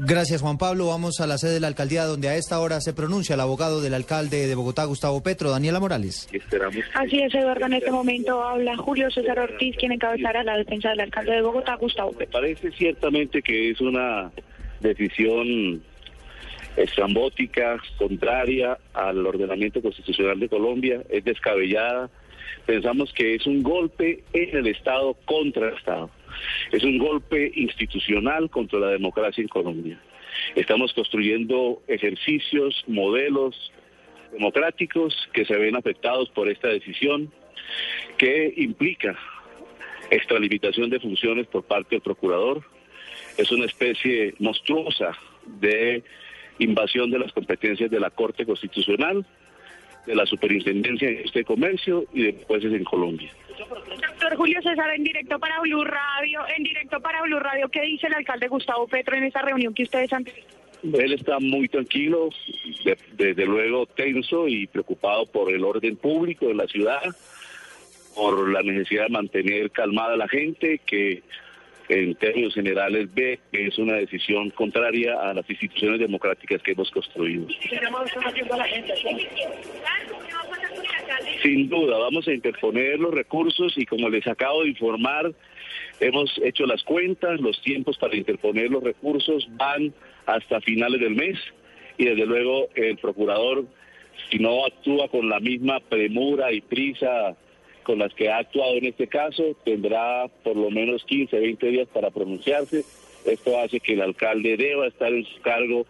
Gracias, Juan Pablo. Vamos a la sede de la alcaldía, donde a esta hora se pronuncia el abogado del alcalde de Bogotá, Gustavo Petro, Daniela Morales. Así es, Eduardo. En este momento habla Julio César Ortiz, quien encabezará la defensa del alcalde de Bogotá, Gustavo Petro. Parece ciertamente que es una decisión estrambótica, contraria al ordenamiento constitucional de Colombia, es descabellada. Pensamos que es un golpe en el Estado contra el Estado. Es un golpe institucional contra la democracia en Colombia. Estamos construyendo ejercicios, modelos democráticos que se ven afectados por esta decisión que implica extralimitación de funciones por parte del procurador. Es una especie monstruosa de invasión de las competencias de la Corte Constitucional, de la Superintendencia de este comercio y de jueces en Colombia. Doctor Julio César, en directo para Blue Radio, en directo para Blue Radio, ¿qué dice el alcalde Gustavo Petro en esa reunión que ustedes han tenido? Él está muy tranquilo, desde luego tenso y preocupado por el orden público de la ciudad, por la necesidad de mantener calmada a la gente, que en términos generales ve que es una decisión contraria a las instituciones democráticas que hemos construido. Sin duda, vamos a interponer los recursos y como les acabo de informar, hemos hecho las cuentas, los tiempos para interponer los recursos van hasta finales del mes y desde luego el procurador, si no actúa con la misma premura y prisa con las que ha actuado en este caso, tendrá por lo menos 15, 20 días para pronunciarse. Esto hace que el alcalde deba estar en su cargo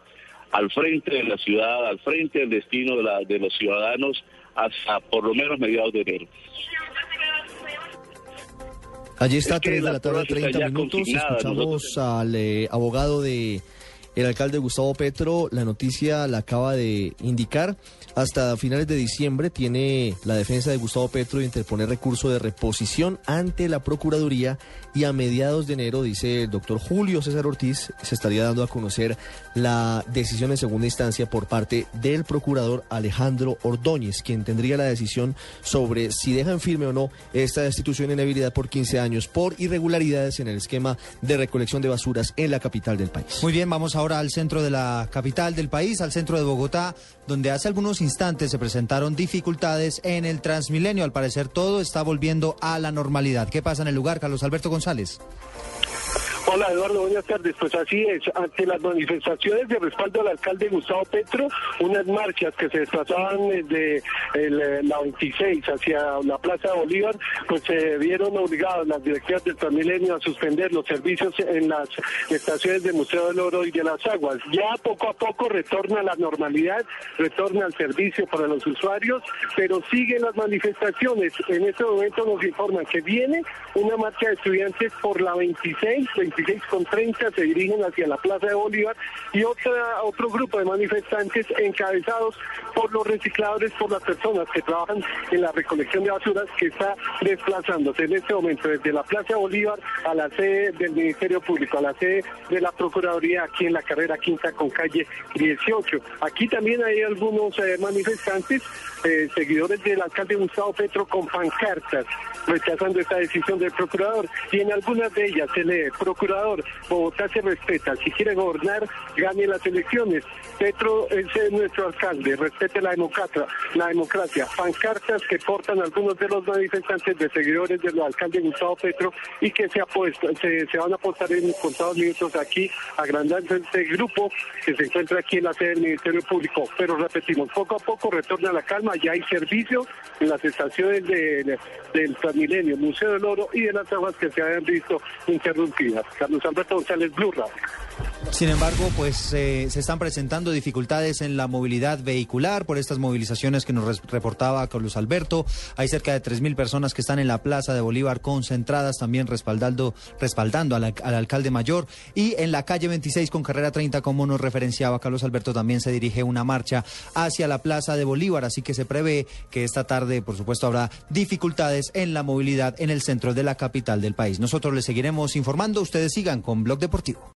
al frente de la ciudad, al frente del destino de, la, de los ciudadanos hasta por lo menos mediados de enero. Allí está, 3 de la tarde, 30 minutos. Escuchamos al eh, abogado de el alcalde Gustavo Petro. La noticia la acaba de indicar. Hasta finales de diciembre tiene la defensa de Gustavo Petro de interponer recurso de reposición ante la Procuraduría y a mediados de enero, dice el doctor Julio César Ortiz, se estaría dando a conocer la decisión en segunda instancia por parte del procurador Alejandro Ordóñez, quien tendría la decisión sobre si dejan firme o no esta destitución en habilidad por 15 años por irregularidades en el esquema de recolección de basuras en la capital del país. Muy bien, vamos ahora al centro de la capital del país, al centro de Bogotá, donde hace algunos instantes se presentaron dificultades en el Transmilenio. Al parecer todo está volviendo a la normalidad. ¿Qué pasa en el lugar, Carlos Alberto González? Hola Eduardo, buenas tardes. Pues así es, ante las manifestaciones de respaldo al alcalde Gustavo Petro, unas marchas que se desplazaban desde eh, la 26 hacia la Plaza de Bolívar, pues se vieron obligadas las directivas del Transmilenio a suspender los servicios en las estaciones del Museo del Oro y de las Aguas. Ya poco a poco retorna la normalidad, retorna el servicio para los usuarios, pero siguen las manifestaciones. En este momento nos informan que viene una marcha de estudiantes por la 26, 26 con 30 se dirigen hacia la Plaza de Bolívar y otra, otro grupo de manifestantes encabezados por los recicladores, por las personas que trabajan en la recolección de basuras que está desplazándose en este momento desde la Plaza Bolívar a la sede del Ministerio Público, a la sede de la Procuraduría aquí en la carrera quinta con calle 18. Aquí también hay algunos eh, manifestantes, eh, seguidores del alcalde Gustavo Petro con pancartas rechazando esta decisión del procurador y en algunas de ellas se lee, procurador, Bogotá se respeta, si quiere gobernar, gane las elecciones. Petro es nuestro alcalde, respete la democracia, la democracia. Pancartas que portan algunos de los manifestantes de seguidores del alcalde Gustavo Petro y que se, apuestan, se, van a apostar en contados minutos aquí, agrandando este grupo que se encuentra aquí en la sede del Ministerio Público. Pero repetimos, poco a poco retorna la calma, ya hay servicio en las estaciones de, del Transmilenio, Museo del Oro y de las aguas que se habían visto interrumpidas. Carlos Alberto González, Blue Sin embargo, pues eh, se están presentando dificultades en la movilidad vehicular por estas movilizaciones que nos reportaba Carlos Alberto. Hay cerca de 3.000 personas que están en la Plaza de Bolívar concentradas, también respaldando, respaldando al, al, alcalde mayor. Y en la calle 26 con carrera 30, como nos referenciaba Carlos Alberto, también se dirige una marcha hacia la Plaza de Bolívar. Así que se prevé que esta tarde, por supuesto, habrá dificultades en la movilidad en el centro de la capital del país. Nosotros les seguiremos informando. Ustedes sigan con Blog Deportivo.